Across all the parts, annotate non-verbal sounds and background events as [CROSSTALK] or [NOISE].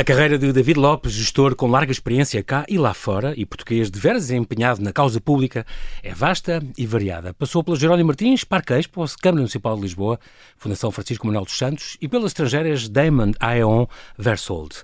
A carreira de David Lopes, gestor com larga experiência cá e lá fora, e português de veras empenhado na causa pública, é vasta e variada. Passou pela Jerónimo Martins, Parque Expo, Câmara Municipal de Lisboa, Fundação Francisco Manuel dos Santos e pelas estrangeiras Damon Aeon Versold.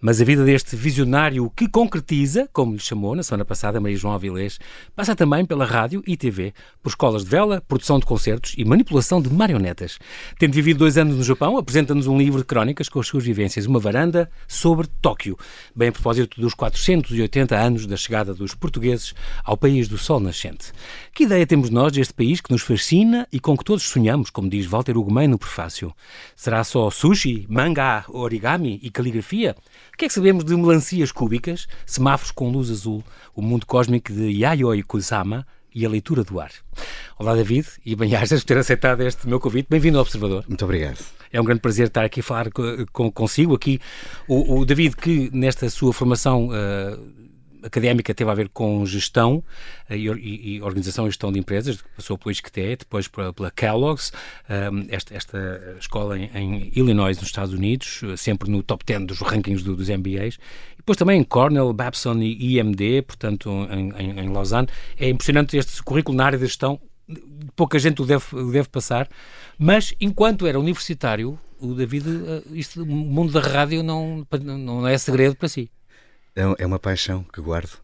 Mas a vida deste visionário que concretiza, como lhe chamou na semana passada Maria João Avilés, passa também pela rádio e TV, por escolas de vela, produção de concertos e manipulação de marionetas. Tendo vivido dois anos no Japão, apresenta-nos um livro de crónicas com as suas vivências, uma varanda sobre Tóquio, bem a propósito dos 480 anos da chegada dos portugueses ao país do sol nascente. Que ideia temos nós deste país que nos fascina e com que todos sonhamos, como diz Walter Ugumem no prefácio? Será só sushi, manga, origami e caligrafia? O que é que sabemos de melancias cúbicas, semáforos com luz azul, o mundo cósmico de Yayoi Kusama e a leitura do ar? Olá, David, e bem-ajas [LAUGHS] por ter aceitado este meu convite. Bem-vindo ao Observador. Muito obrigado. É um grande prazer estar aqui a falar com, consigo. Aqui, o, o, David, que nesta sua formação uh, académica teve a ver com gestão uh, e, e, organização e gestão de empresas, passou pelo ISCTE, depois pela, pela Kellogg's, uh, esta, esta, escola em, em, Illinois, nos Estados Unidos, sempre no top 10 dos rankings do, dos MBAs. E depois também em Cornell, Babson e IMD, portanto, em, em, em Lausanne. É impressionante este currículo na área da gestão pouca gente o deve, deve passar, mas enquanto era universitário, o David, eh, isto, o mundo da rádio não, não é segredo para si. É, é uma paixão que guardo.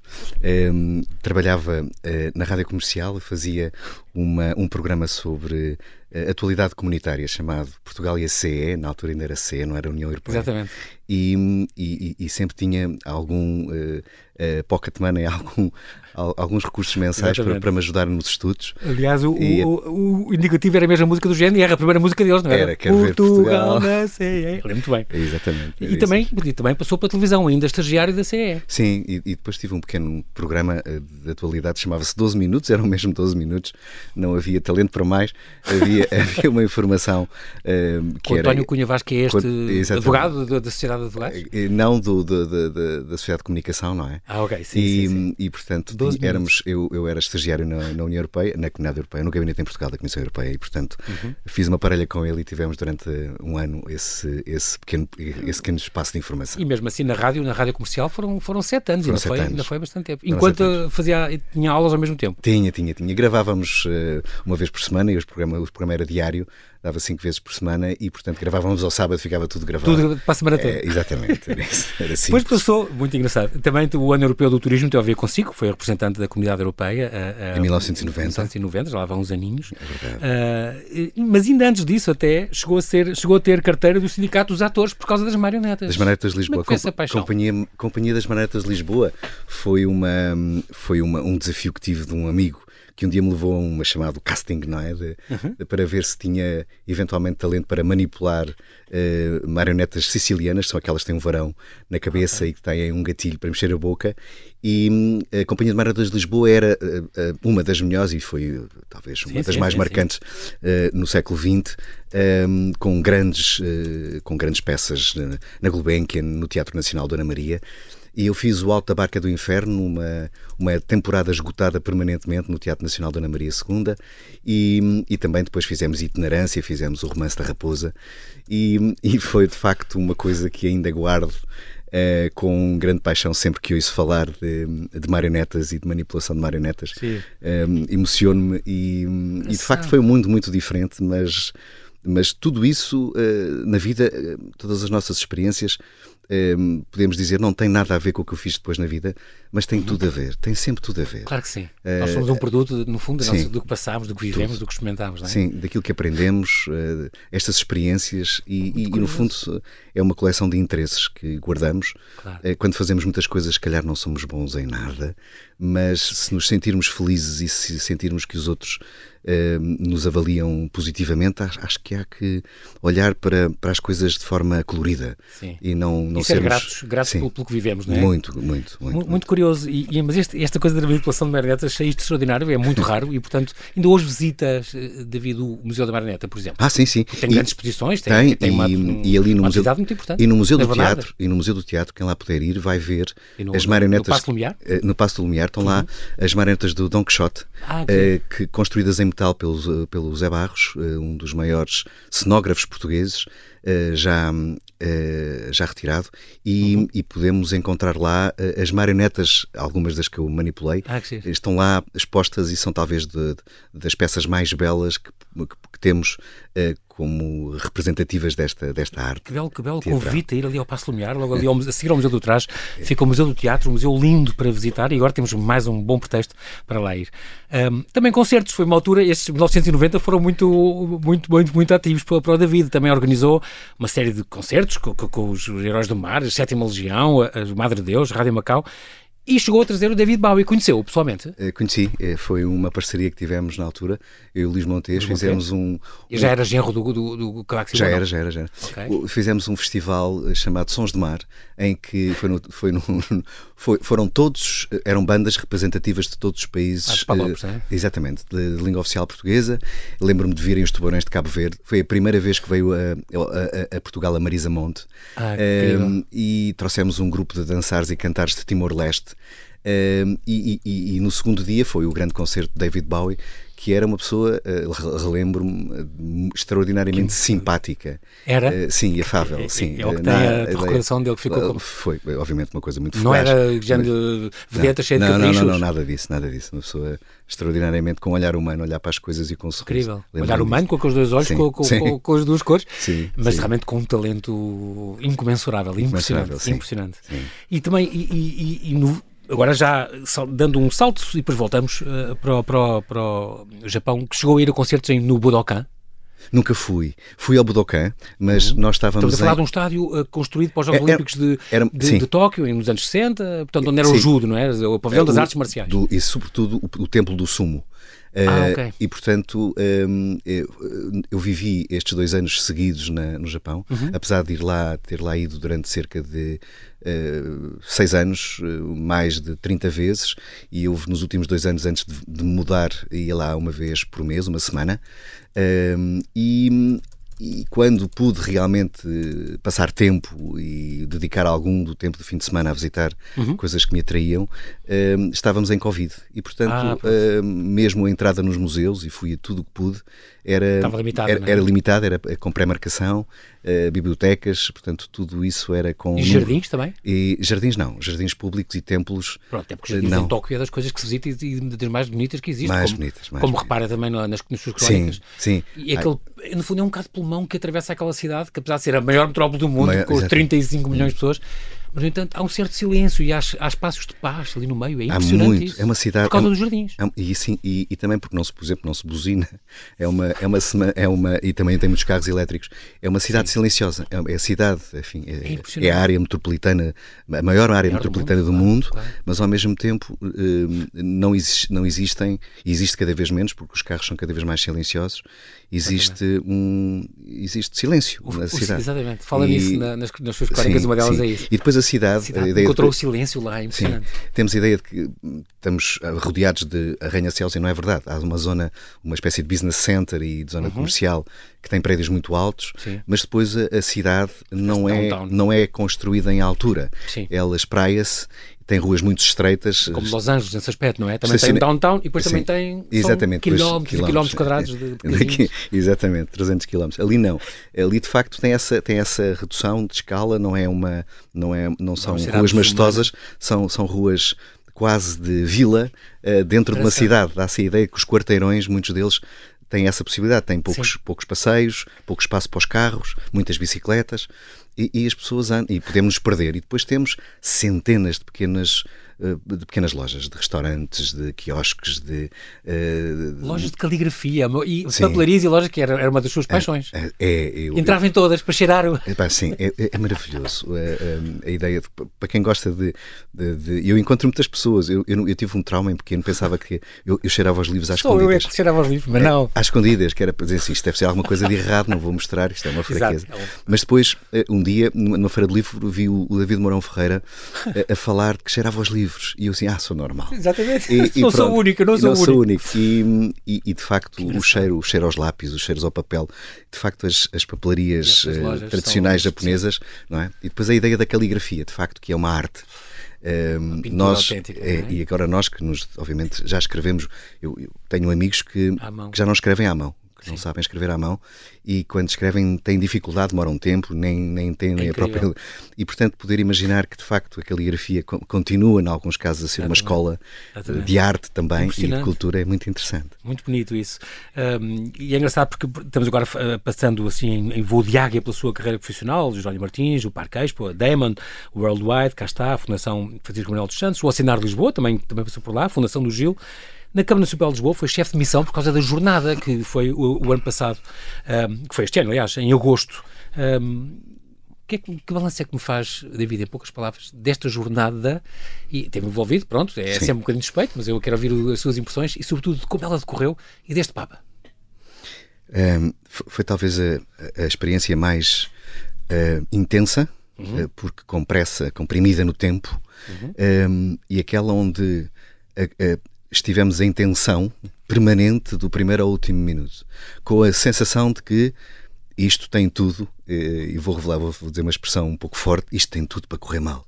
Um, trabalhava uh, na rádio comercial e fazia uma, um programa sobre atualidade comunitária chamado Portugal e a CE, na altura ainda era CE, não era União Europeia. Exatamente. E, e, e sempre tinha algum uh, pocket money, [LAUGHS] algum, alguns recursos mensais para, para, me ajudar nos estudos. Aliás, o, e, o, o, indicativo era a mesma música do género e era a primeira música deles, não era? Era, quero Portugal, ver Portugal na CE. Lembro muito bem. Exatamente. E também, e também passou para a televisão, ainda estagiário da CE. Sim, e, e depois tive um pequeno programa de atualidade, chamava-se 12 Minutos, eram mesmo 12 minutos, não havia talento para mais, havia, [LAUGHS] havia uma informação uh, que o era... António Cunha que é este advogado da, da Sociedade de Advogados? Não, do, do, do, da Sociedade de Comunicação, não é? Ah, ok, sim, e, sim, sim. E, portanto, éramos, eu, eu era estagiário na, na, União Europeia, na Comunidade Europeia, no Gabinete em Portugal da Comissão Europeia, e, portanto, uhum. fiz uma parelha com ele e tivemos durante um ano esse, esse, pequeno, esse pequeno espaço de informação. E mesmo assim, na rádio, na rádio comercial, foram, foram sete anos, foram ainda, sete foi, anos. ainda foi bastante tempo. Enquanto fazia, tinha aulas ao mesmo tempo? Tinha, tinha, tinha. Gravávamos uh, uma vez por semana e o programa, o programa era diário, dava cinco vezes por semana e, portanto, gravávamos ao sábado, ficava tudo gravado. Tudo para a semana toda. É, exatamente, era, assim. Depois passou, muito engraçado, também o Ano Europeu do Turismo teve a ver consigo, foi representante da Comunidade Europeia. A, a, em 1990. 1990, já lá vão uns aninhos. É uh, mas ainda antes disso até, chegou a, ser, chegou a ter carteira do Sindicato dos Atores por causa das marionetas. Das Marionetas de Lisboa. Como é essa paixão? Companhia, Companhia das Marionetas de Lisboa foi, uma, foi uma, um desafio que tive de um amigo que um dia me levou a uma chamada casting, é? De, uhum. de, para ver se tinha eventualmente talento para manipular uh, marionetas sicilianas, são aquelas que têm um varão na cabeça okay. e que têm um gatilho para mexer a boca. E hum, a Companhia de Marionetas de Lisboa era uh, uma das melhores e foi talvez uma sim, das sim, mais sim, marcantes no século XX, um, com, grandes, com grandes peças na, na Gulbenkian, no Teatro Nacional Dona Maria. E eu fiz o Alto da Barca do Inferno, uma, uma temporada esgotada permanentemente no Teatro Nacional Dona Maria II, e, e também depois fizemos Itinerância, fizemos o Romance da Raposa, e, e foi de facto uma coisa que ainda guardo Uh, com grande paixão sempre que ouço falar de, de, marionetas e de manipulação de marionetas. Um, Emociono-me e, e, de facto foi um mundo muito diferente, mas, mas tudo isso uh, na vida, uh, todas as nossas experiências Ehm, podemos dizer, não tem nada a ver com o que eu fiz depois na vida, mas tem uhum. tudo a ver, tem sempre tudo a ver. Claro que sim. Uh, Nós somos um produto, no fundo, sim, do que passamos, do que vivemos, tudo. do que experimentamos, não é? Sim, daquilo que aprendemos, uh, estas experiências e, e, e, no fundo, é uma coleção de interesses que guardamos. Claro. Uh, quando fazemos muitas coisas, se calhar não somos bons em nada, mas se nos sentirmos felizes e se sentirmos que os outros nos avaliam positivamente, acho, que há que olhar para, para as coisas de forma colorida Sim. e não, não e ser sermos... gratos, gratos pelo, pelo, que vivemos, não é? Muito, muito, muito. Muito, muito curioso. E, e mas este, esta coisa da manipulação de marionetas achei isto extraordinário, é muito [LAUGHS] raro e, portanto, ainda hoje visitas, eh, devido ao Museu da Marioneta, por exemplo. Ah, sim, sim. Tem e, grandes exposições, tem, tem, tem uma, e, e ali no museu, muito importante. E no Museu do Teatro, e no Museu do Teatro, quem lá puder ir, vai ver no, as marionetas. No Passo do Lumiar? Eh, no Passo do Lumiar estão lá uhum. as marionetas do Don Quixote, ah, okay. que, construídas em metal pelo, pelo Zé Barros, um dos maiores cenógrafos portugueses, já, já retirado, e, uhum. e, podemos encontrar lá as marionetas, algumas das que eu manipulei, ah, que estão lá expostas e são talvez de, de, das peças mais belas que, que, temos como representativas desta, desta arte. Que belo, que belo convite a ir ali ao Passo Lumiar, logo ali ao, a seguir ao Museu do Trás. Fica o Museu do Teatro, um museu lindo para visitar e agora temos mais um bom pretexto para lá ir. Um, também concertos, foi uma altura, estes 1990 foram muito, muito, muito, muito ativos para, para o David. Também organizou uma série de concertos com, com, com os Heróis do Mar, a Sétima Legião, a, a Madre Deus, a Rádio Macau e chegou a trazer o David Bowie. Conheceu-o pessoalmente? Eh, conheci, eh, foi uma parceria que tivemos na altura. Eu e o Luís Montes fizemos um, já era genro do, do, do Já era, já era, já era. Okay. Fizemos um festival eh, chamado Sons de Mar, em que foi no, foi no, [LAUGHS] foi, foram todos, eram bandas representativas de todos os países. Ah, Palopes, é? Exatamente, de, de, língua oficial portuguesa. Lembro-me de virem os tubarões de Cabo Verde. Foi a primeira vez que veio a, a, a Portugal a Marisa Monte. Ah, um, e trouxemos um grupo de dançares e cantares de Timor-Leste. Um, e, e, e, no segundo dia foi o grande concerto de David Bowie, que era uma pessoa, uh, relembro-me, extraordinariamente que... simpática. Era? Uh, sim, afável. É, sim. É, é o que tem a, a recordação dele que ficou como... Foi, obviamente, uma coisa muito Não era género vedeta cheia de não, caprichos? Não, não, não, nada disso, nada disso. Uma pessoa extraordinariamente com um olhar humano, olhar para as coisas e com um sorriso. Incrível. Olhar humano, com os dois olhos, sim, com, com, com, as duas cores, [LAUGHS] sim, mas sim. realmente com um talento incomensurável, impressionante. impressionante. E também, e, e, e no, agora já dando um salto e depois voltamos uh, para, para, para o Japão, que chegou a ir a concertos no Budokan. Nunca fui. Fui ao Budokan, mas uhum. nós estávamos. Estamos a falar em... de um estádio uh, construído para os Jogos é, Olímpicos de, era, de, de, Tóquio, nos anos 60, portanto, onde era sim. o judo, não é? O pavilhão é, das o, artes marciais. Do, e, sobretudo, o, o templo do sumo. Ah, uh, okay. E, portanto, um, eu, eu, vivi estes dois anos seguidos na, no Japão, uhum. apesar de ir lá, ter lá ido durante cerca de uh, seis anos, uh, mais de 30 vezes, e eu, nos últimos dois anos, antes de, de mudar, ia lá uma vez por mês, uma semana. Um, e, e quando pude realmente passar tempo e dedicar algum do tempo do fim de semana a visitar uhum. coisas que me atraíam, uh, estávamos em Covid. E, portanto, ah, uh, mesmo a entrada nos museus, e fui a tudo o que pude, era, limitado, era, é? era limitado, era com pré-marcação, uh, bibliotecas, portanto, tudo isso era com. E jardins também? E jardins não, jardins públicos e templos. Pronto, é porque jardins não. em Tóquio é das coisas que se visita e das mais bonitas que existem. Mais como, bonitas, mais Como bonitas. repara também nas, nas suas crónicas. Sim, sim. E aquele, no fundo, é um bocado de pulmão que atravessa aquela cidade, que apesar de ser a maior metrópole do mundo, maior, com os 35 milhões de pessoas, mas, no entanto, há um certo silêncio e há, há espaços de paz ali no meio. É impressionante há muito. Isso, é uma cidade. Por causa é, dos jardins. É, e, sim, e, e, também porque, não se, por exemplo, não se buzina. É uma, é uma, é uma, e também tem muitos carros elétricos. É uma cidade sim. silenciosa. É, é, a cidade, enfim, é, é, é, a área metropolitana, a maior área metropolitana do mundo, do mundo claro, claro. mas ao mesmo tempo hum, não, existe, não existem, e existe cada vez menos, porque os carros são cada vez mais silenciosos existe um existe silêncio o, na cidade. Exatamente, fala e, nisso na, nas, nas suas crónicas, uma delas sim. é isso. E depois a cidade, a cidade encontrou de, o silêncio lá, é impressionante. Sim, temos a ideia de que estamos rodeados de arranha-céus e não é verdade. Há uma zona, uma espécie de business center e de zona uhum. comercial que tem prédios muito altos, sim. mas depois a, a cidade não é, não é construída em altura. Sim. Ela espraia-se tem ruas muito estreitas. Como Los Angeles, nesse aspecto, não é? Também tem o downtown e depois Sim, também tem exatamente, quilómetros, quilómetros, quilómetros quadrados de, de [LAUGHS] Exatamente, 300 quilómetros. Ali não. Ali, de facto, tem essa, tem essa redução de escala, não é uma... Não, é, não são não ruas majestosas, são, são ruas quase de vila uh, dentro de uma cidade. Dá-se a ideia que os quarteirões, muitos deles, têm essa possibilidade. Têm poucos, poucos passeios, pouco espaço para os carros, muitas bicicletas e, e as pessoas andam, e podemos nos perder. E depois temos centenas de pequenas de pequenas lojas, de restaurantes, de quiosques, de. Uh, lojas de caligrafia e papelarias e lojas que era, era uma das suas é, paixões. É, é, eu, Entrava em todas para cheirar o. É, pá, sim, é, é, é maravilhoso. A, a, a, ideia, de, para quem gosta de. de, de eu encontro muitas pessoas. Eu, eu, eu, tive um trauma em pequeno, pensava que eu, eu cheirava os livros às Só escondidas. eu é que cheirava os livros, mas não. Às escondidas, que era para dizer assim: isto deve ser alguma coisa de errado, não vou mostrar, isto é uma [LAUGHS] fraqueza. Exato. Mas depois, eh, um dia, numa feira de livro, vi o David Mourão Ferreira a, a falar de que cheirava os livros. E eu assim, ah, sou normal. Exatamente. E, [LAUGHS] e não sou único, não sou não único. Sou único. E, e, e, de facto o cheiro, o cheiro aos lápis, os cheiros ao papel, de facto as, as papelarias uh, tradicionais japonesas, não é? E depois a ideia da caligrafia, de facto, que é uma arte. Um, nós, é, é? E agora nós que nos, obviamente, já escrevemos, eu, eu tenho amigos que, que já não escrevem à mão que Sim. não sabem escrever à mão e quando escrevem têm dificuldade, demoram um tempo, nem, nem têm nem é a própria. [LAUGHS] E portanto, poder imaginar que de facto a caligrafia continua, em alguns casos, a ser Exatamente. uma escola Exatamente. de arte também e de cultura é muito interessante. Muito bonito isso. Um, e é engraçado porque estamos agora uh, passando assim em voo de águia pela sua carreira profissional, Jerónimo Martins, o Parque Expo, a Damon, o Worldwide, cá está, a Fundação Francisco Manuel dos Santos, o Assinar de Lisboa, também, também passou por lá, a Fundação do Gil. Na Câmara Municipal de Lisboa foi chefe de missão por causa da jornada que foi o, o ano passado, um, que foi este ano, aliás, em agosto. Um, que, é que, que balanço é que me faz, David, em poucas palavras, desta jornada? E teve envolvido, pronto, é Sim. sempre um bocadinho suspeito, mas eu quero ouvir as suas impressões e, sobretudo, de como ela decorreu e deste Papa. Um, foi, foi, talvez a, a experiência mais uh, intensa, uhum. uh, porque compressa, comprimida no tempo, uhum. um, e aquela onde estivemos em tensão permanente do primeiro ao último minuto, com a sensação de que isto tem tudo, e vou revelar, vou dizer uma expressão um pouco forte, isto tem tudo para correr mal.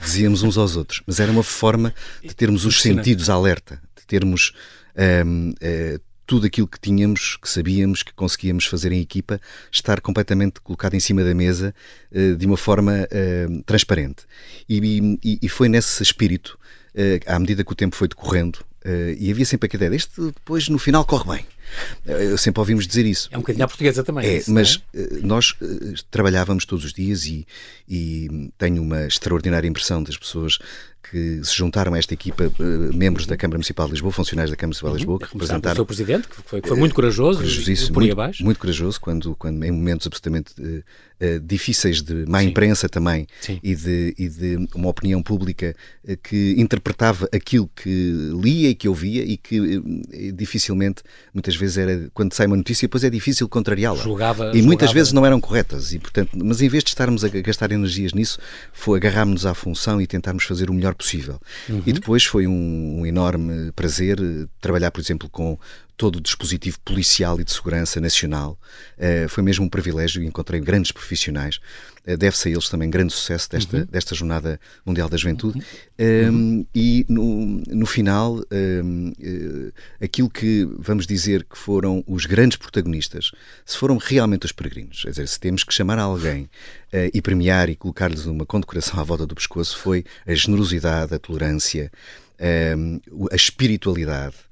Dizíamos uns aos outros, mas era uma forma de termos os sentidos alerta, de termos um, uh, eh, tudo aquilo que tínhamos, que sabíamos, que conseguíamos fazer em equipa, estar completamente colocado em cima da mesa uh, de uma forma uh, transparente. E, e, e, foi nesse espírito, à medida que o tempo foi decorrendo, Uh, e havia sempre a ideia, este depois no final corre bem. Uh, sempre ouvimos dizer isso. É um bocadinho à portuguesa também. É, isso, mas é? Uh, nós trabalhávamos todos os dias e, e tenho uma extraordinária impressão das pessoas que se juntaram a esta equipa, membros da Câmara Municipal de Lisboa, funcionários da Câmara Municipal de Lisboa, que representaram. O seu presidente, que foi, que foi muito corajoso, por muito, abaixo. Muito corajoso, quando, quando em momentos absolutamente uh, difíceis de má Sim. imprensa também e de, e de uma opinião pública que interpretava aquilo que lia e que ouvia e que dificilmente, muitas vezes era, quando sai uma notícia, depois é difícil contrariá-la. E muitas vezes não eram corretas. E, portanto, mas em vez de estarmos a gastar energias nisso, foi agarrarmos-nos à função e tentarmos fazer o melhor possível. Uhum. E depois foi um, um enorme prazer trabalhar, por exemplo, com todo o dispositivo policial e de segurança nacional. Uh, foi mesmo um privilégio e encontrei grandes profissionais. Uh, Deve-se a eles também grande sucesso desta, uhum. desta Jornada Mundial da Juventude. Uhum. Um, e no, no final, um, uh, eh, aquilo que vamos dizer que foram os grandes protagonistas, se foram realmente os peregrinos, quer dizer, se temos que chamar alguém e premiar e colocar-lhes uma condecoração à volta do pescoço, foi a generosidade, a tolerância, a espiritualidade eh,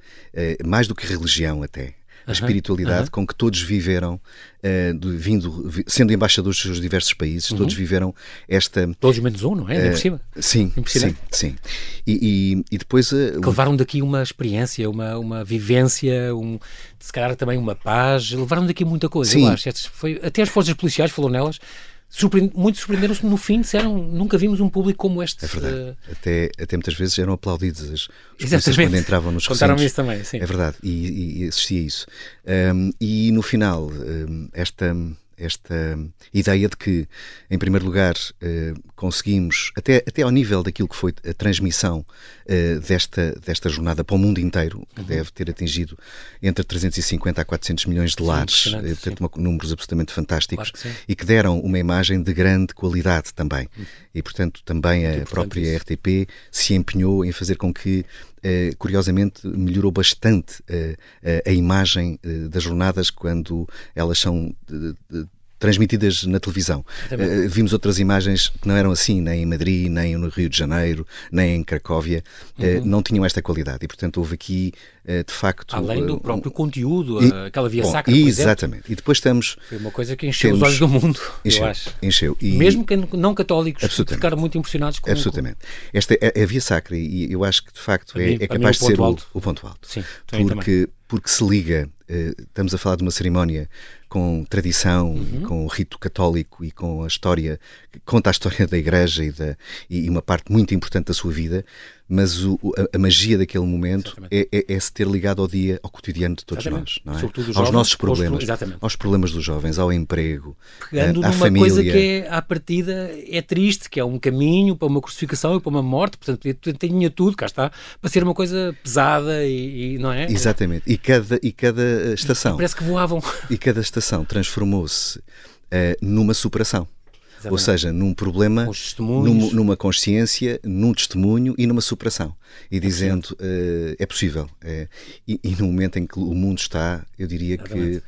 mais do que religião até. A espiritualidade com que todos viveram, uh, de, vindo, sendo embaixadores dos seus diversos países, uhum. todos viveram esta. Todos menos um, não é? Uh. Sim, sim, sim. E, e, e depois. Uh, que levaram daqui uma experiência, uma, uma vivência, um, se calhar também uma paz, levaram daqui muita coisa, sim. eu acho. Foi, até as forças policiais falou nelas muito surpreenderam-se no fim, disseram nunca vimos um público como este. É verdade. Uh... Até, até muitas vezes eram aplaudidos os polícias quando entravam nos Contaram isso também, sim. É verdade, e, e assistia isso. Um, e no final, um, esta esta ideia de que, em primeiro lugar, eh, conseguimos, até, até ao nível daquilo que foi a transmissão eh, desta, desta jornada para o mundo inteiro, que uhum. deve ter atingido entre 350 a 400 milhões de lares, sim, eh, portanto, números absolutamente fantásticos, claro que e que deram uma imagem de grande qualidade também. Uhum. E, portanto, também a própria isso. RTP se empenhou em fazer com que curiosamente melhorou bastante a imagem das jornadas quando elas são transmitidas na televisão. Uh, vimos outras imagens que não eram assim, nem em Madrid, nem no Rio de Janeiro, nem em Cracóvia, uh, não tinham esta qualidade. E, portanto, houve aqui, uh, de facto. Além do próprio um, conteúdo, e, aquela via bom, sacra. Exatamente. Exemplo, e depois estamos. Foi uma coisa que encheu temos, os olhos do mundo, encheu, eu acho. Encheu. E, Mesmo que não católicos ficaram muito impressionados com Absolutamente. Esta é, é a via sacra, e eu acho que, de facto, é, mim, é capaz de ser o, o, ponto alto. Sim, porque, porque se liga. estamos a falar de uma cerimónia com tradição, uhum. com o rito católico e com a história, conta a história da Igreja e, da, e uma parte muito importante da sua vida, mas o, a, a, magia daquele momento é, é, é, se ter ligado ao dia, ao cotidiano de todos exatamente. nós, não é? Aos jovens, nossos problemas, aos problemas dos jovens, ao emprego, Pegando à numa família. coisa que é, à partida é triste, que é um caminho para uma crucificação e para uma morte, portanto tinha tudo, cá está, para ser uma coisa pesada e, e não é? Exatamente, e cada, e cada estação. E parece que voavam. E cada estação transformou-se uh, numa superação. Exatamente. Ou seja, num problema, num, numa consciência, num testemunho e numa superação. E é dizendo, uh, é possível. É, e, e, no momento em que o mundo está, eu diria Exatamente.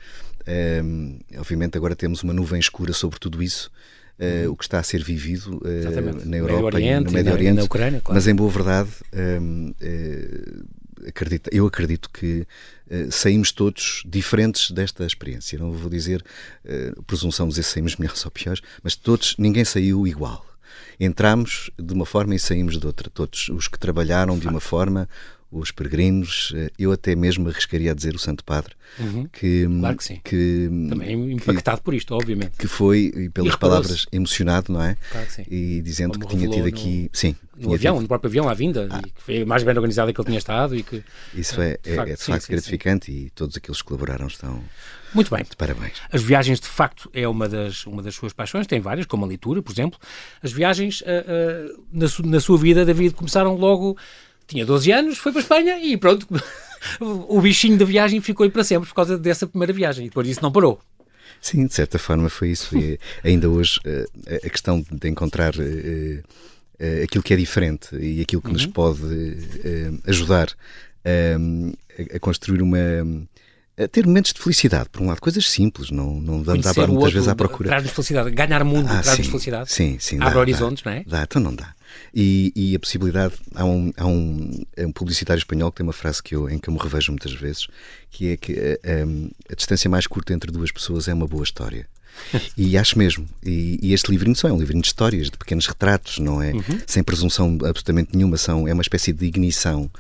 que, um, obviamente, agora temos uma nuvem escura sobre tudo isso. Uh, o que está a ser vivido uh, na Europa Oriente, e no Médio Oriente, na, na Ucrânia, claro. mas em boa verdade um, uh, acredito, eu acredito que saímos todos diferentes desta experiência. Não vou dizer presunção de dizer saímos [LAUGHS] melhores ou piores, mas todos, ninguém saiu igual. Entramos de uma forma e saímos de outra. Todos os que trabalharam de uma forma, os peregrinos, eh, eu até mesmo arriscaria a dizer o Santo Padre, uhum. que, claro que sim. Que, Também impactado que, por isto, obviamente. Que foi, pelas palavras, emocionado, não é? Claro que sim. E dizendo Como que tinha tido aqui. No, sim. No avião, tido... no próprio avião à vinda, ah. que foi mais bem organizado que ele tinha estado e que. Isso é, de é, facto, é de facto sim, gratificante sim. e todos aqueles que colaboraram estão. Muito bem. Parabéns. As viagens, de facto, é uma das, uma das suas paixões, tem várias, como a leitura, por exemplo. As viagens, uh, uh, na, su, na sua vida, David, começaram logo tinha 12 anos, foi para a Espanha e pronto, [LAUGHS] o bichinho da viagem ficou aí para sempre por causa dessa primeira viagem e depois disso não parou. Sim, de certa forma foi isso. E ainda hoje eh, a questão de encontrar eh, eh, aquilo que é diferente e aquilo que uhum. nos pode ajudar a, a construir uma ter momentos de felicidade, por um lado, coisas simples, não, não dá muitas outro, vezes à procura. Traz-nos felicidade, ganhar mundo ah, traz-nos felicidade. Sim, sim. Abre dá, horizontes, dá, não é? Dá, então não dá. E, e, a possibilidade, há um, há um, é um publicitário espanhol que tem uma frase que eu, em que eu me revejo muitas vezes, que é que a, a, a distância mais curta entre duas pessoas é uma boa história. e acho mesmo. E, e, este livrinho só é um livrinho de histórias, de pequenos retratos, não é? Uhum. Sem presunção absolutamente nenhuma, são, é uma espécie de ignição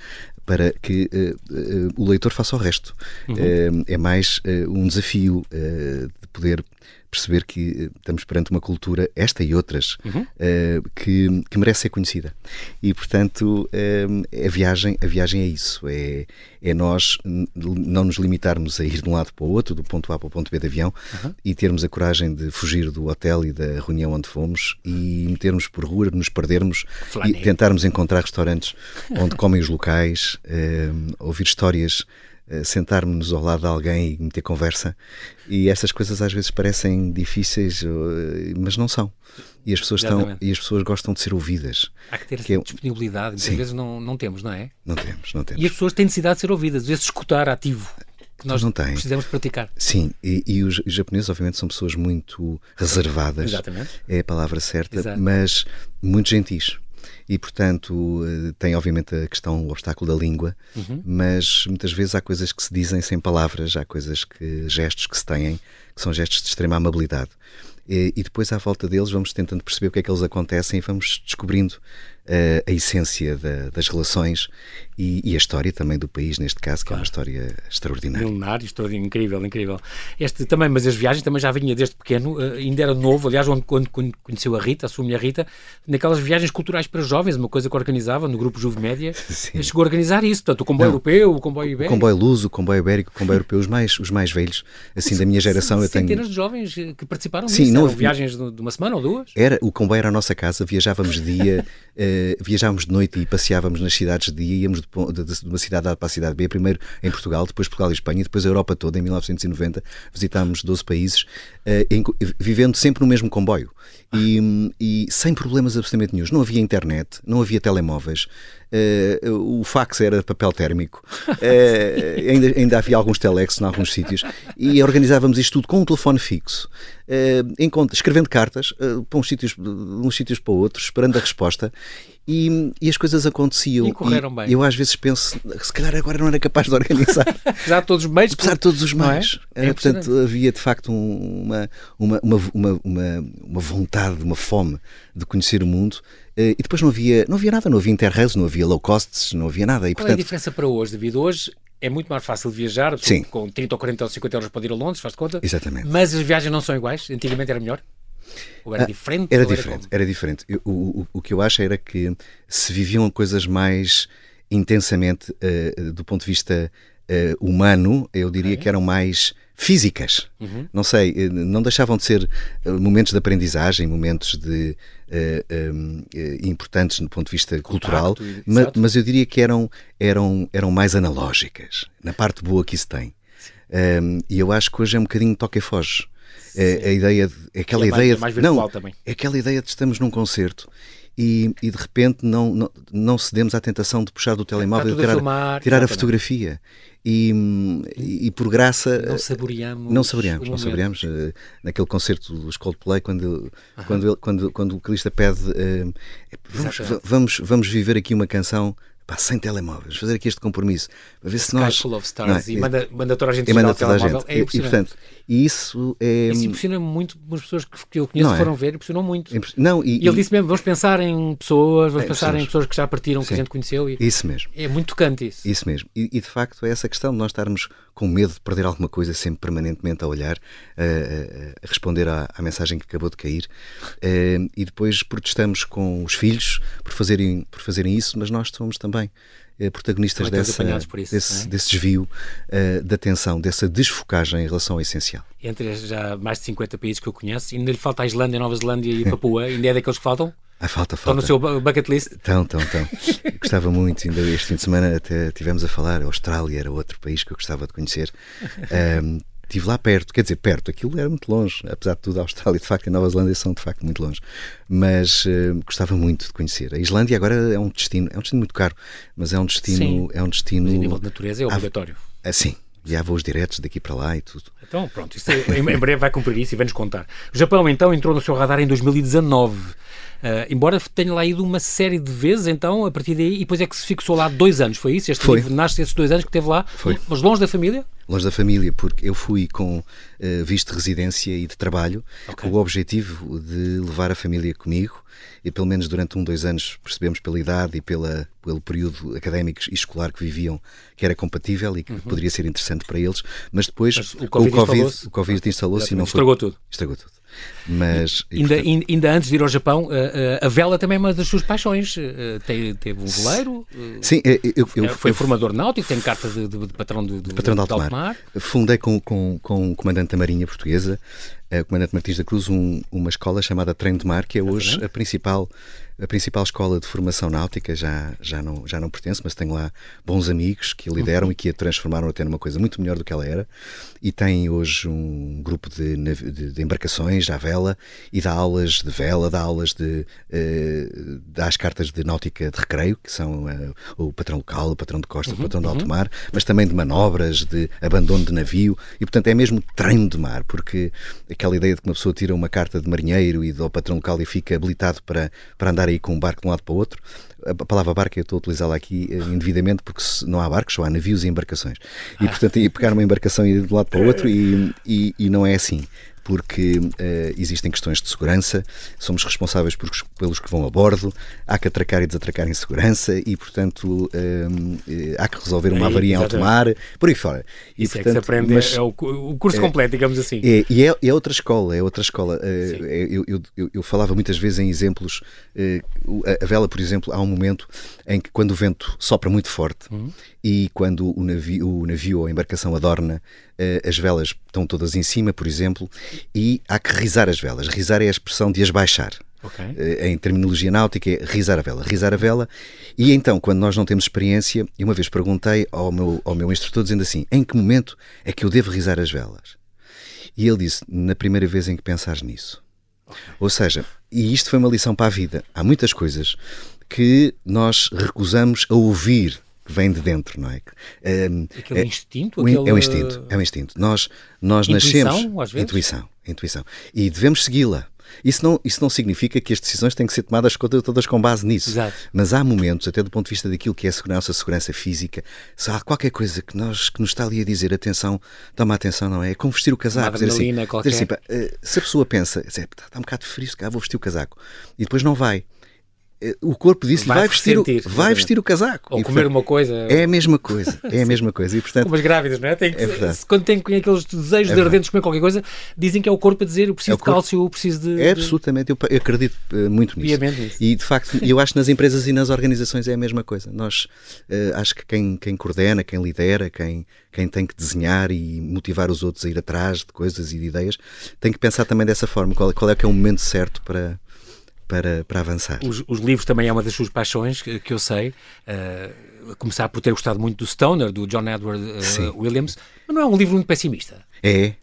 para que uh, uh, o leitor faça o resto. Uhum. Uh, é mais um desafio de poder perceber que estamos perante uma cultura, esta e outras, uhum. que, que merece ser conhecida. E, portanto, a, viagem, a viagem é isso. É, é nós não nos limitarmos a ir de um lado para o outro, do ponto A para o ponto B de avião, uhum. e termos a coragem de fugir do hotel e da reunião onde fomos e metermos por rua, nos perdermos e tentarmos encontrar restaurantes onde comem os locais, uh, ouvir histórias uh, sentarmos ao lado de alguém e meter conversa. E essas coisas às vezes parecem difíceis, uh, mas não são. E as, pessoas estão, e as pessoas gostam de ser ouvidas. Há que ter que é... disponibilidade, muitas vezes não, não temos, não é? Não temos, não temos. E as pessoas têm necessidade de ser ouvidas, esse escutar ativo que nós não têm. precisamos praticar. Sim, e, e os, os, japoneses, obviamente, são pessoas muito reservadas. Exatamente. É a palavra certa, Exato. mas muito gentis e, portanto, eh, tem obviamente a questão, o obstáculo da língua, uhum. mas muitas vezes há coisas que se dizem sem palavras, há coisas que, gestos que se têm, que são gestos de extrema amabilidade. E, e depois, à volta deles, vamos tentando perceber o que é que eles acontecem e vamos descobrindo a essência da, das relações e, e, a história também do país, neste caso, que claro. é uma história extraordinária. Milenar, história incrível, incrível. Este também, mas as viagens também já vinha desde pequeno, uh, ainda era novo, aliás, quando, quando conheceu a Rita, a sua mulher Rita, naquelas viagens culturais para jovens, uma coisa que organizava no grupo Juve Média, [LAUGHS] Sim. chegou a organizar isso, portanto, o comboio Não, europeu, o comboio ibérico. O comboio luso, o comboio ibérico, o comboio europeu, os mais, os mais velhos, assim, da minha geração. eu tenho... de jovens que participaram Sim, disso, não, viagens de uma semana ou duas? Era, o comboio era a nossa casa, viajávamos dia, [LAUGHS] uh, viajávamos de noite e passeávamos nas cidades de dia, íamos de, de, de uma cidade A para a cidade B, primeiro em Portugal, depois Portugal e Espanha, depois a Europa toda, em 1990, visitámos 12 países, uh, em, vivendo sempre no mesmo comboio e, e, sem problemas absolutamente nenhum. Não havia internet, não havia telemóveis, uh, o fax era papel térmico, uh, ainda, ainda havia alguns telex em alguns sítios. E organizávamos isto tudo com um telefone fixo, uh, escrevendo cartas para uns sítios, de uns sítios para outros, esperando a resposta e, e, as coisas aconteciam. E correram e bem. Eu às vezes penso, se calhar agora não era capaz de organizar. [LAUGHS] Apesar de todos os meios. Apesar de todos os é? meios. É? É portanto, havia de facto uma, uma, uma, uma, uma vontade, uma fome de conhecer o mundo. Eh, e depois não havia, não havia nada, não havia interrails, não havia low costs, não havia nada. E, Qual portanto... é a diferença para hoje, David? Hoje é muito mais fácil viajar, Sim. com 30 ou 40 ou 50 euros para ir a Londres, faz de conta. Exatamente. Mas as viagens não são iguais. Antigamente era melhor? Ou era ah, diferente? Era diferente, era, era diferente. Eu, o, o, o que eu acho era que se viviam coisas mais intensamente uh, do ponto de vista uh, humano, eu diria okay. que eram mais físicas. Uhum. Não sei, não deixavam de ser momentos de aprendizagem, momentos de uh, um, importantes do ponto de vista cultural, mas, mas, eu diria que eram, eram, eram mais analógicas, na parte boa que isso tem. Um, e eu acho que hoje é um bocadinho toque e foge. É, a ideia de, é aquela é ideia mais, de, mais não, também. é aquela ideia de estamos num concerto e, e de repente não, não, não cedemos à tentação de puxar do telemóvel e tirar, a, filmar, tirar a fotografia. E, e, e, por graça não saboreamos não saboreamos, não saboreamos uh, naquele concerto dos Coldplay quando quando, ele, quando quando o vocalista pede uh, vamos, vamos vamos viver aqui uma canção pá, sem telemóveis, fazer aqui este compromisso, para ver se nós. Full of stars, não, e manda, manda toda a gente e manda toda a gente. É e, e, portanto, e isso é. Isso impressiona muito as pessoas que eu conheço Não é? foram ver, impressionou muito. Não, e, E ele disse mesmo: vamos pensar em pessoas, vamos É, pensar em pessoas. pessoas que já partiram, que Sim. a gente conheceu. E Isso mesmo. é muito tocante isso. Isso mesmo. E, e, de facto é essa questão de nós estarmos com medo de perder alguma coisa, sempre permanentemente a olhar, a, a- responder à, à mensagem que acabou de cair. Eh, e depois protestamos com os filhos por fazerem, por fazerem isso, mas nós somos também protagonistas Também estamos dessa, isso, desse, é? desse desvio eh, da atenção, dessa desfocagem em relação ao essencial. Entre já mais de 50 países que eu conheço, ainda lhe falta a Islândia, Nova Zelândia e Papua, ainda é daqueles que faltam? [LAUGHS] Ah, falta, Estão falta. no seu bu- bucket list? Tão, tão, tão. Eu gostava muito, ainda este fim de semana até tivemos a falar, a Austrália era outro país que eu gostava de conhecer. Ahm, [LAUGHS] Estive lá perto, quer dizer, perto, aquilo era muito longe, apesar de tudo, a Austrália de facto e a Nova Zelândia são de facto muito longe, mas eh, gostava muito de conhecer. A Islândia agora é um destino, é um destino muito caro, mas é um destino, Sim. é um destino Mas em nível de natureza é Ah, obrigatório. assim, e há voos diretos daqui para lá e tudo. Então, pronto, é- em, em breve vai cumprir isso e vai-nos contar. O Japão, então, entrou no seu radar em 2019. Ah, embora tenha lá ido uma série de vezes, então, a partir daí, e depois é que se fixou lá dois anos, foi isso? Este Foi. livro nasce esses dois anos que teve lá, Foi. mas longe da família? longe da família, porque eu fui com eh, visto de residência e de trabalho, Ok. com o objetivo de levar a família comigo, e pelo menos durante um, dois anos percebemos pela idade e pela, pelo período académico e escolar que viviam que era compatível e que poderia ser interessante para eles, mas depois Uhum. Mas o Covid o Covid, instalou-se. instalou-se e não foi. Estragou tudo. Estragou tudo. Mas, e, Ainda, portanto, in- ainda antes de ir ao Japão, ah, ah, a vela também é uma das suas paixões. Tem- teve um veleiro, sim, eu, eu, eu- foi formador náutico, tem carta de, de- de patrão de, patrão de alto mar. Fundei com, com, com o comandante da Marinha Portuguesa, eh, o comandante Martins da Cruz, um- uma escola chamada Treino de Mar, que é hoje a principal, a principal escola de formação náutica. Já, já, não, já não pertence, mas tenho lá bons amigos que a lideram Uhum. e que a transformaram até numa coisa muito melhor do que ela era. E tem hoje um grupo de, de, de embarcações à vela e dá aulas de vela, dá aulas de. eh, dá as cartas de náutica de recreio, que são eh, o patrão local, o patrão de costa, Uhum, o patrão de alto mar, mas também de manobras, de abandono de navio, e portanto é mesmo treino de mar, porque aquela ideia de que uma pessoa tira uma carta de marinheiro e do patrão local e fica habilitado para, para andar aí com um barco de um lado para o outro, a palavra barco eu estou a utilizá-la aqui eh, indevidamente porque não há barcos, só há navios e embarcações. E portanto ia pegar uma embarcação e ir de um lado para o outro e, e, e não é assim. Porque eh, existem questões de segurança, somos responsáveis por, pelos que vão a bordo, há que atracar e desatracar em segurança e, portanto, eh, eh, há que resolver uma É, avaria em alto mar, por aí fora. E, Isso é que se portanto, aprende, mas- é o, o curso completo, digamos assim. é, e é, é outra escola, é outra escola. É, eu, eu, eu- eu falava muitas vezes em exemplos. a, vela, por exemplo, há um momento em que, quando o vento sopra muito forte Uhum. e quando o navio, o navio ou a embarcação adorna, as velas estão todas em cima, por exemplo, e há que risar as velas. Risar é a expressão de as baixar. Ok. Eh, em terminologia náutica, é risar a vela. Risar a vela. E então, quando nós não temos experiência, e uma vez perguntei ao meu, ao meu instrutor, dizendo assim: em que momento é que eu devo risar as velas? E ele disse: na primeira vez em que pensares nisso. Ou seja, e isto foi uma lição para a vida. Há muitas coisas que nós recusamos a ouvir que vem de dentro, não é? Ehm, Aquele é- instinto, o in- aquele... É um instinto, é um instinto. Nós, nós Intuição, nascemos. às vezes? Intuição, intuição. E devemos segui-la. Isso não, isso não significa que as decisões têm que ser tomadas todas com base nisso. Exato. Mas há momentos, até do ponto de vista daquilo que é a segurança, a segurança física, se há qualquer coisa que, nós, que nos está ali a dizer atenção, toma atenção, não é? É como vestir o casaco. Dizer assim, dizer assim, eh, se a pessoa pensa, dizer, "Pá, está um bocado frio, se vou vestir o casaco, e depois não vai. Eh, O corpo disse Vai vai, vestir, o, ressentir, vai vestir o casaco. Ou E, comer portanto, uma coisa... É a mesma coisa, é a mesma coisa. E portanto, Como as grávidas, não é? Tem que- É se- quando têm aqueles desejos de verdade. ardentes comer qualquer coisa, dizem que é o corpo a dizer eu preciso É o de cálcio, eu preciso de. É de- absolutamente, eu, eu acredito eh, muito nisso. E de facto, eu acho que nas empresas e nas organizações é a mesma coisa. Nós eh, acho que quem, quem coordena, quem lidera, quem, quem tem que desenhar e motivar os outros a ir atrás de coisas e de ideias, tem que pensar também dessa forma, qual, qual é que é o momento certo para, para, para avançar. Os, os livros também é uma das suas paixões, que, que eu sei. eh, a começar por ter gostado muito do Stoner, do John Edward eh, Sim. Williams, mas não é um livro muito pessimista. É,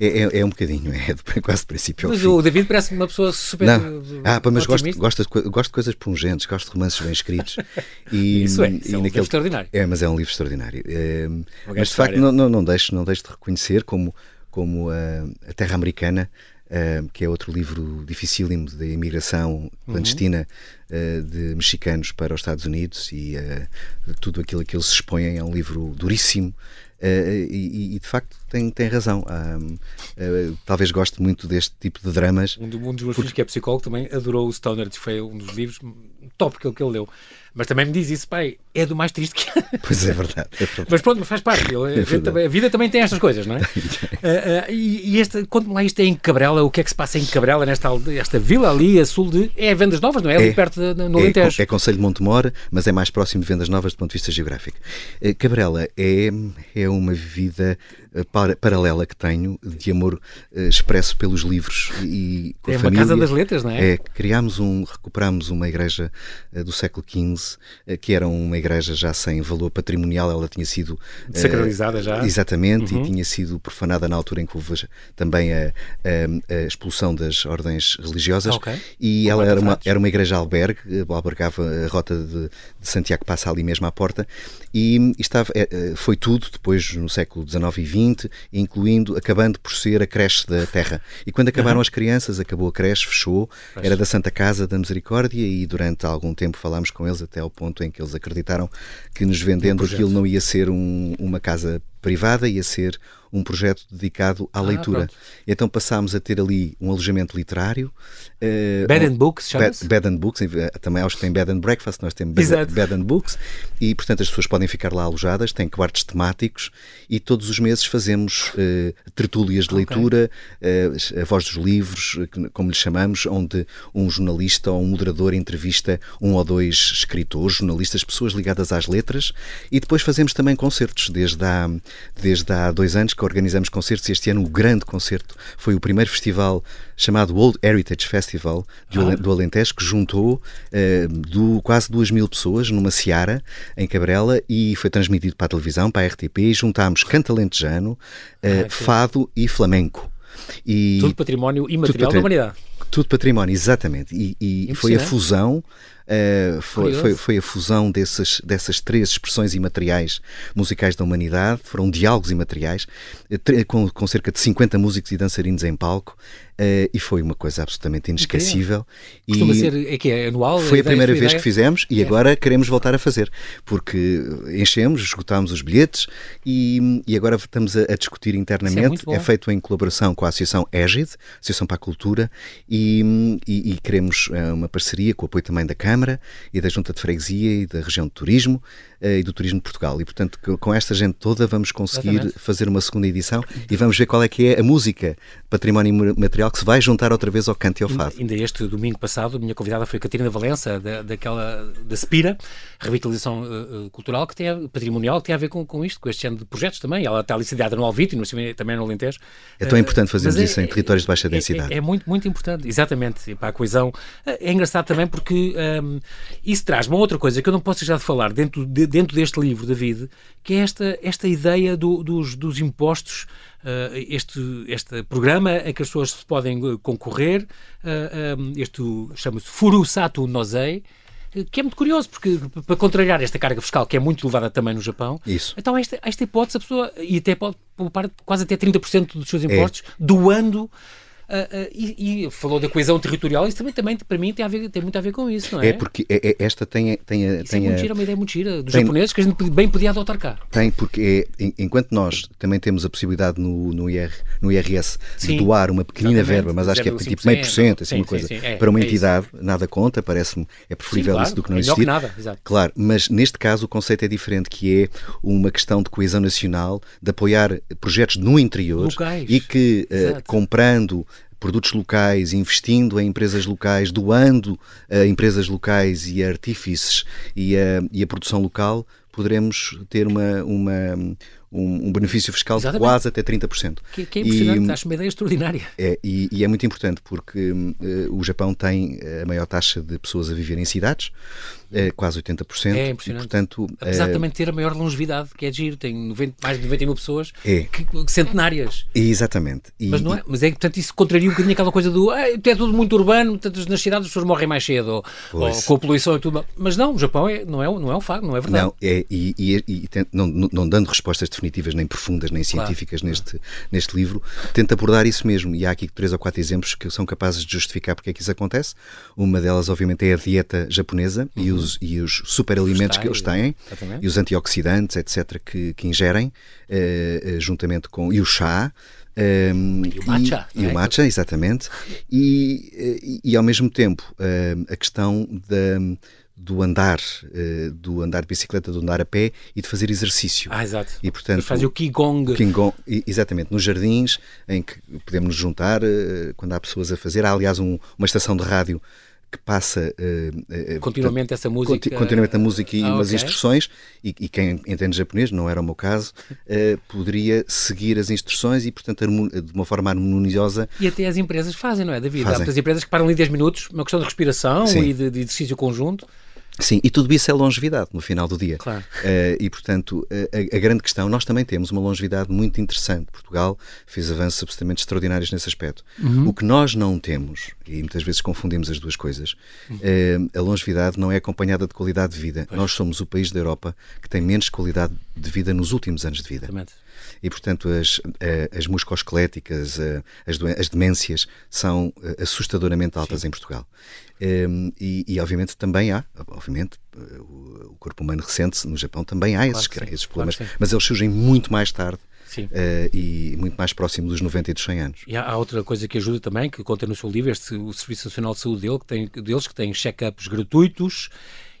É, é, é, um bocadinho, [LAUGHS] é quase do princípio Mas o David parece uma pessoa super. Não. Ah, mas gosto, gosto, de, gosto de coisas pungentes, gosto de romances bem escritos. [LAUGHS] E, isso é, isso é um naquele... livro extraordinário. É, mas é um livro extraordinário. É, mas de facto, não, não, não, deixo, não deixo de reconhecer como, como a, a Terra Americana. Uh, que é outro livro dificílimo da imigração clandestina uhum. uh, de mexicanos para os Estados Unidos e uh, tudo aquilo que eles se expõem é um livro duríssimo, Uh, e, e, de facto tem, tem razão. Uh, uh, talvez goste muito deste tipo de dramas. Um, do, um dos meus porque... filhos, que é psicólogo, também adorou o Stoner, foi um dos livros top que ele, que ele leu. Mas também me diz isso, pai, é do mais triste que [LAUGHS] Pois é verdade. É verdade. Mas pronto, faz parte. É a, vida também tem estas coisas, não é? uh, [LAUGHS] uh, e, este, conte-me lá, isto é em Cabrela, o que é que se passa em Cabrela, nesta esta vila ali, a sul de. É Vendas Novas, não é? Ali é, perto de, no é, Alentejo. É, é Conselho de Montemor, mas é mais próximo de Vendas Novas do ponto de vista geográfico. Uh, Cabrela é, é uma vida eh, para, paralela que tenho de amor uh, expresso pelos livros e com é a família. É uma casa das letras, não é? É, criámos um, recuperámos uma igreja uh, do século XV, que era uma igreja já sem valor patrimonial, ela tinha sido... Sacralizada já? Exatamente, uhum. e tinha sido profanada na altura em que houve também a, a, a expulsão das ordens religiosas. okay. E ela era uma, era uma igreja albergue, albergava a rota de, de Santiago, passa ali mesmo à porta, e, e estava, foi tudo, depois no século XIX e XX, incluindo, acabando por ser a creche da Terra. E quando acabaram uhum. as crianças, acabou a creche, fechou, era da Santa Casa da Misericórdia e durante algum tempo falámos com eles até ao ponto em que eles acreditaram que nos vendendo aquilo não ia ser um, uma casa privada, ia ser um projeto dedicado à ah, leitura. Pronto. Então passámos a ter ali um alojamento literário. Uh, bed and Books, chama-se? Bed, bed, and Books, também aos que têm Bed and Breakfast, nós temos bed, bed, and Books, e portanto as pessoas podem ficar lá alojadas, têm quartos temáticos e todos os meses fazemos uh, tertúlias de leitura, okay. uh, a voz dos livros, como lhe chamamos, onde um jornalista ou um moderador entrevista um ou dois escritores, jornalistas, pessoas ligadas às letras, e depois fazemos também concertos, desde há, desde há dois anos que organizamos concertos e este ano o grande concerto foi o primeiro festival chamado World Heritage Festival ah. do Alentejo, que juntou uh, do, quase duas mil pessoas numa seara em Cabrela e foi transmitido para a televisão, para a RTP, e juntámos canto alentejano, uh, ah, fado e flamenco. E tudo património imaterial da humanidade. Tudo património, exatamente. E, e foi a fusão Uh, foi, foi, foi, a fusão desses, dessas três expressões imateriais musicais da humanidade, foram diálogos imateriais, uh, com, com, cerca de 50 músicos e dançarinos em palco, uh, e foi uma coisa absolutamente inesquecível. Costuma e ser é que é anual? Foi a, a primeira vez que fizemos e é. agora queremos voltar a fazer, porque enchemos, esgotámos os bilhetes e, e agora estamos a, a discutir internamente. É, é, feito em colaboração com a Associação Égide, Associação para a Cultura, e, e, e queremos uma parceria com o apoio também da Câmara Câmara e da Junta de Freguesia e da região de turismo e do Turismo de Portugal. E, portanto, com esta gente toda vamos conseguir Exatamente. fazer uma segunda edição e vamos ver qual é que é a música património material que se vai juntar outra vez ao canto e ao fado. Ainda este domingo passado, a minha convidada foi a Catarina Valença, da, daquela, da Spira, revitalização uh, cultural, que tem a, patrimonial, que tem a ver com, com isto, com este género de projetos também. Ela está ali sediada no Alvito e também no Alentejo. É tão importante fazermos é, isso em territórios de baixa é, densidade. É, é, muito, muito importante, exatamente, para a coesão. É engraçado também porque um, isso traz uma outra coisa que eu não posso deixar de falar dentro, de, dentro deste livro, David, que é esta, esta ideia do, dos, dos impostos, uh, este, este programa em que as pessoas podem eh, concorrer, uh, um, este chama-se Furusato Nozei, que é muito curioso, porque para contrariar esta carga fiscal, que é muito elevada também no Japão, Isso. então esta, esta hipótese a pessoa, e até pode poupar quase até 30% dos seus impostos, é. doando e, e, falou da coesão territorial, isso também, também para mim tem, a ver, tem muito a ver com isso, não é? É porque é, é, esta tem, tem, a, tem é muito gira, uma ideia muito gira dos tem, japoneses que a gente bem podia adotar cá. Tem, porque é, enquanto nós também temos a possibilidade no, no, IR, no IRS sim, de doar uma pequenina verba, mas acho que é tipo meio por cento, assim, uma coisa, sim, sim, é, para uma é entidade, nada conta, parece-me, é preferível claro, isso do que não existir. Que nada, exato. Claro, mas neste caso o conceito é diferente, que é uma questão de coesão nacional, de apoiar projetos no interior Locais. e que uh, comprando produtos locais, investindo em empresas locais, doando a empresas locais e a artífices e a, e a produção local, poderemos ter uma, uma, um, um benefício fiscal Exatamente. de quase até 30%. Que, que é impressionante, e, acho uma ideia extraordinária. É, e, e é muito importante porque uh, o Japão tem a maior taxa de pessoas a viver em cidades, é, quase 80%. É impressionante. E, portanto, Apesar de também ter a maior longevidade, que é giro, tem 90, mais de 90 mil pessoas é. que, centenárias. Exatamente. E, mas, não é, mas é que, portanto, isso contraria um bocadinho aquela coisa do é tudo muito urbano, portanto, nas cidades as pessoas morrem mais cedo, ou, ou, com a poluição e tudo. Mas não, o Japão é, não, é, não é um facto, não é verdade. Não, é, e, e, e não, não, dando respostas definitivas, nem profundas, nem científicas claro. neste, neste livro, tenta abordar isso mesmo. E há aqui três ou quatro exemplos que são capazes de justificar porque é que isso acontece. Uma delas, obviamente, é a dieta japonesa uhum. e os, e os superalimentos que eles têm exatamente. e os antioxidantes, etc., que, que ingerem, uh, juntamente com. e o chá. Um, ehm, e o matcha. E, e o é? matcha, exatamente. E, e, e, ao mesmo tempo, uh, a questão da do andar, uh, do andar de bicicleta, do andar a pé e de fazer exercício. Ah, exato. E portanto, fazer o Qigong. Qigong, exatamente, nos jardins em que podemos nos juntar uh, quando há pessoas a fazer. Há aliás um, uma estação de rádio que passa uh, continuamente essa música continuamente a música e ah, umas okay. instruções e, e, quem entende japonês não era o meu caso uh, poderia seguir as instruções e portanto de uma forma harmoniosa e até as empresas fazem não é David fazem. há muitas empresas que param ali 10 minutos uma questão de respiração Sim. e de, de exercício conjunto Sim, e tudo isso é longevidade no final do dia. Claro. Uh, e, portanto, a, a, grande questão, nós também temos uma longevidade muito interessante. Portugal fez avanços absolutamente extraordinários nesse aspecto. Uhum. O que nós não temos, e muitas vezes confundimos as duas coisas, uhum. uh, a longevidade não é acompanhada de qualidade de vida. Pois. Nós somos o país da Europa que tem menos qualidade de vida nos últimos anos de vida. Exatamente e, portanto, as, as musculoesqueléticas, as, as demências são assustadoramente altas Sim. em Portugal. Um, e, e, obviamente também há, obviamente, o, corpo humano recente no Japão também há esses, claro esses problemas, claro mas eles surgem muito mais tarde uh, e muito mais próximo dos 90 e dos 100 anos. E há, há, outra coisa que ajuda também, que conta no seu livro, este, o Serviço Nacional de Saúde dele, que tem, deles, que tem check-ups gratuitos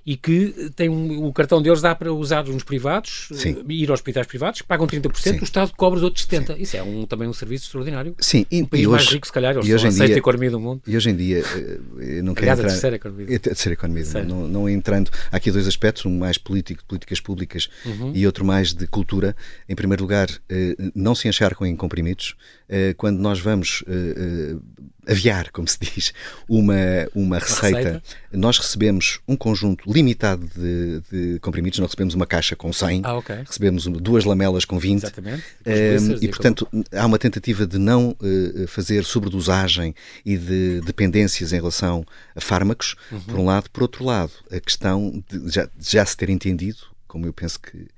e que tem um, o cartão deles dá para usar nos privados, Sim. ir aos hospitais privados, que pagam 30%, Sim. o Estado cobra os outros 70%. Sim. Isso é um, também um serviço extraordinário. Sim, e, um país hoje, mais rico, se calhar, e hoje são a sexta economia do mundo. E hoje em dia, eh, eu não quero Aliás, entrar... a terceira economia. A terceira economia. Não, não entrando... Há aqui dois aspectos, um mais político, de políticas públicas, uhum. e outro mais de cultura. Em primeiro lugar, eh, não se encharcam em comprimidos. Eh, quando nós vamos aviar, como se diz, uma, uma receita, receita, nós recebemos um conjunto limitado de, de, comprimidos, não recebemos uma caixa com 100, ah, okay. recebemos duas lamelas com 20. Exatamente. e, portanto, há uma tentativa de não uh, fazer sobredosagem e de dependências em relação a fármacos, uhum. por um lado. Por outro lado, a questão de já, de já se ter entendido, como eu penso que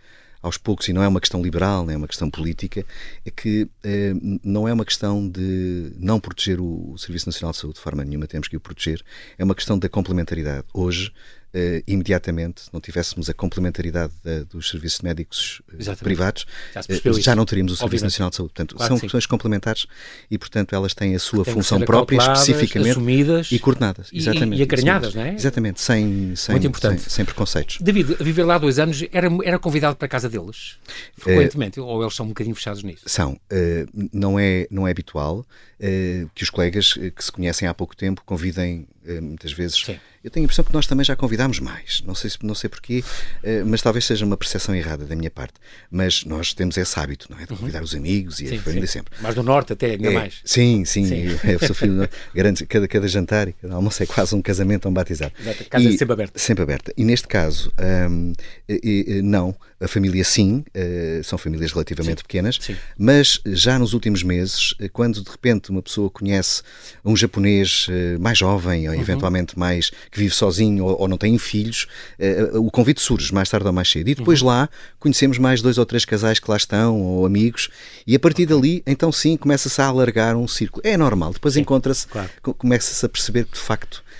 aos poucos, e não é uma questão liberal, nem é uma questão política, é que eh, não é uma questão de não proteger o, o Serviço Nacional de Saúde, de forma nenhuma temos que o proteger, é uma questão da complementaridade. Hoje, uh, imediatamente não tivéssemos a complementaridade da, dos serviços médicos uh, privados, já, uh, já, não teríamos o Serviço Obviamente. Nacional de Saúde. Portanto, claro são questões complementares e, portanto, elas têm a sua função própria, especificamente assumidas e coordenadas. E, exatamente, e acarinhadas, não é? Exatamente, sem, sem, Muito importante. Sem, sem, preconceitos. David, a viver lá dois anos, era, era convidado para a casa deles? Frequentemente? ou eles são um bocadinho fechados nisso? São. não, é, não é habitual que os colegas que se conhecem há pouco tempo convidem muitas vezes. Sim eu tenho a impressão que nós também já convidámos mais. Não sei, não sei porquê, eh, mas talvez seja uma percepção errada da minha parte. Mas nós temos esse hábito, não é? De uhum. convidar uhum. os amigos e sim, a família sim. sempre. Mais do norte até, ainda é, mais. Sim, sim. sim. Eu, [LAUGHS] eu sou filho grande, cada, cada jantar e cada almoço é quase um casamento um batizado. A casa e, sempre aberta. Sempre aberta. E neste caso, hum, não. A família sim, eh, são famílias relativamente pequenas, mas já nos últimos meses, eh, quando de repente uma pessoa conhece um japonês mais jovem ou uhum. eventualmente mais que vive sozinho ou, ou não têm filhos, o convite surge mais tarde ou mais cedo. E depois uhum. lá conhecemos mais dois ou três casais que lá estão, ou amigos, e a partir okay. dali, então sim, começa-se a alargar um círculo. É normal, depois encontra-se, claro. começa-se a perceber que de facto eh,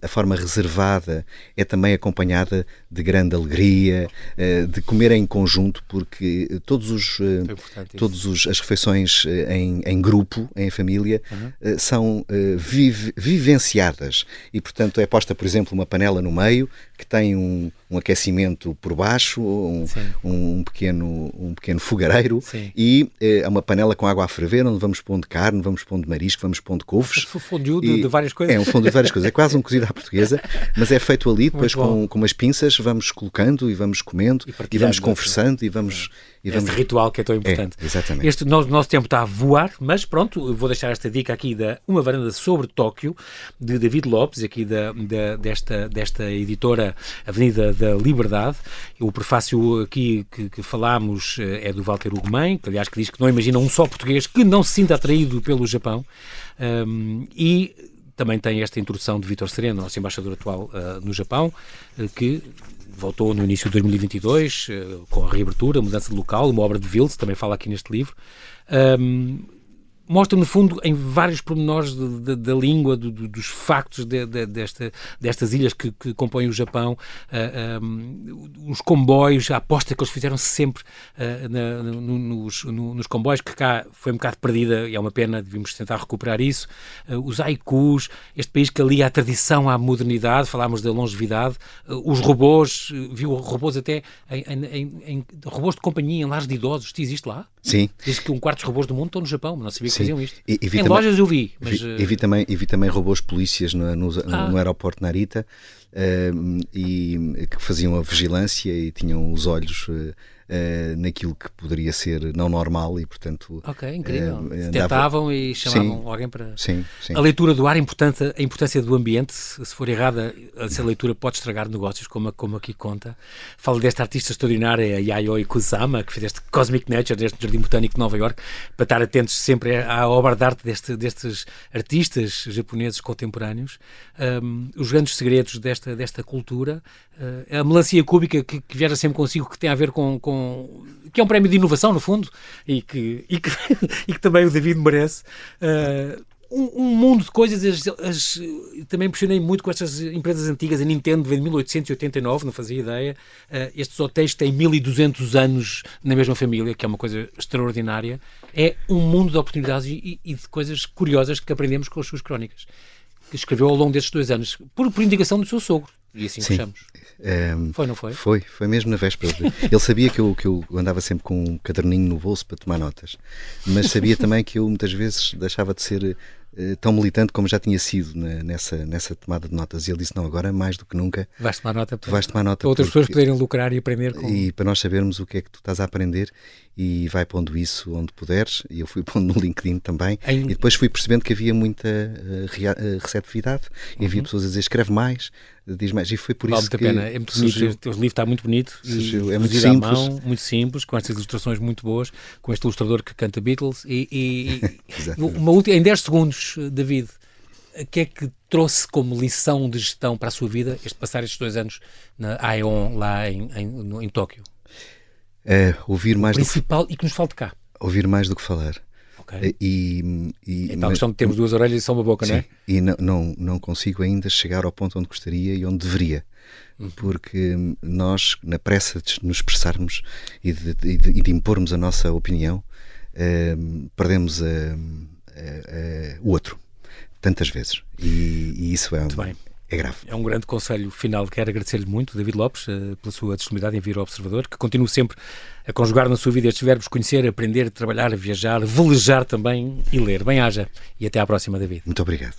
a forma reservada é também acompanhada de grande alegria, eh, de comer em conjunto, porque todos os, é todos os as refeições em, em grupo, em família, uhum. são vive, vivenciadas e, portanto, é posta, por exemplo, uma panela no meio que tem um, um aquecimento por baixo, um, um, pequeno, um pequeno fogareiro Sim. e é uma panela com água a ferver, onde vamos pondo carne, vamos pondo marisco, vamos pondo couves. Fundiu de, de, várias coisas. É um fundo de várias coisas. É quase um cozido à portuguesa, mas é feito ali, depois com, com umas pinças, vamos colocando e vamos comendo e, e vamos conversando e vamos. É E vamos... Esse ritual que é tão importante. É, exatamente. Este nosso, nosso tempo está a voar, mas pronto, vou deixar esta dica aqui da Uma Varanda sobre Tóquio, de David Lopes, aqui da, da desta, desta editora Avenida da Liberdade. O prefácio aqui que, que falámos eh, é do Walter Ugumem, que aliás que diz que não imagina um só português que não se sinta atraído pelo Japão. Um, e também tem esta introdução de Vítor Sereno, nosso embaixador atual uh, no Japão, uh, que voltou no início de 2022 uh, eh, com a reabertura, mudança de local, uma obra de Wills, também fala aqui neste livro. Um, mostra, no fundo, em vários pormenores da língua, do, do, dos factos de, de, desta, destas ilhas que, que, compõem o Japão, uh, ah, um, os comboios, a aposta que eles fizeram sempre uh, na, no, nos, no, nos comboios, que cá foi um bocado perdida e é uma pena, devíamos tentar recuperar isso. Uh, os haikus, este país que alia a tradição à modernidade, falámos da longevidade, os robôs, viu robôs até em, em, em, robôs de companhia, em lares de idosos, isto existe lá? Sim. Diz que um quarto dos robôs do mundo estão no Japão, mas não sabia que Sim. faziam isto. E, e em também, lojas eu vi. Mas, vi, e, vi também, e vi também robôs polícias no, no, ah. no aeroporto Narita uh, e, que faziam a vigilância e tinham os olhos uh, uh, naquilo que poderia ser não normal e, portanto. Ok, incrível. Uh, Detectavam e chamavam sim, alguém para. Sim, sim. A leitura do ar, a importância, a importância do ambiente, se for errada, essa leitura pode estragar negócios, como, como aqui conta. Falo desta artista extraordinária, Yayoi Kusama, que fez este Cosmic Nature, deste Jardim Botânico de Nova York, para estar atentos sempre à obra de arte deste, destes artistas japoneses contemporâneos. Um, os grandes segredos desta, desta cultura, uh, a melancia cúbica que, que viaja sempre consigo, que tem a ver com, com que é um prémio de inovação, no fundo, e que, e que, [LAUGHS] e que também o David merece. Uh, um, um, mundo de coisas. As, as, também impressionei muito com estas empresas antigas. A Nintendo vem de 1889, não fazia ideia. Uh, estes hotéis têm 1200 anos na mesma família, que é uma coisa extraordinária. É um mundo de oportunidades e, e de coisas curiosas que aprendemos com as suas crónicas. Que escreveu ao longo destes dois anos, por, por indicação do seu sogro. E assim Sim. fechamos. Um, ehm, foi, não foi? Foi, foi mesmo na véspera. Ele sabia que eu, que eu andava sempre com um caderninho no bolso para tomar notas, mas sabia também que eu muitas vezes deixava de ser tão militante como já tinha sido na, nessa, nessa tomada de notas. E ele disse: Não, agora mais do que nunca. Vais tomar nota para, vais tomar nota para outras pessoas poderem lucrar e aprender com. E para nós sabermos o que é que tu estás a aprender e vai pondo isso onde puderes. E eu fui [LAUGHS] pondo no LinkedIn também. Em... E depois fui percebendo que havia muita uh, receptividade. E havia uhum. pessoas a dizer: Escreve mais diz mais. E foi por vale isso que. Pena. É muito surgiu, bonito. O livro está muito bonito. Surgiu, é muito simples. Mão, muito simples, com estas ilustrações muito boas, com este ilustrador que canta Beatles. E, e [LAUGHS] uma última, em 10 segundos, David, o que é que trouxe como lição de gestão para a sua vida este passar estes dois anos na Aeon, lá em, em, em Tóquio? É, ouvir mais o principal do que... e que nos falte cá. Ouvir mais do que falar. Okay. E, e, então a questão de termos duas orelhas e só uma boca, sim, não é? E não, não, não consigo ainda chegar ao ponto onde gostaria e onde deveria. Uhum. Porque nós, na pressa de nos expressarmos e de, de, de, de impormos a nossa opinião, uh, perdemos o outro tantas vezes. E, e isso é, um, é grave. É um grande conselho final. Quero agradecer-lhe muito, David Lopes, uh, pela sua disponibilidade em vir ao Observador, que continue sempre a conjugar na sua vida estes verbos conhecer, aprender, trabalhar, viajar, velejar também e ler. Bem-haja e até à próxima, David. Muito obrigado.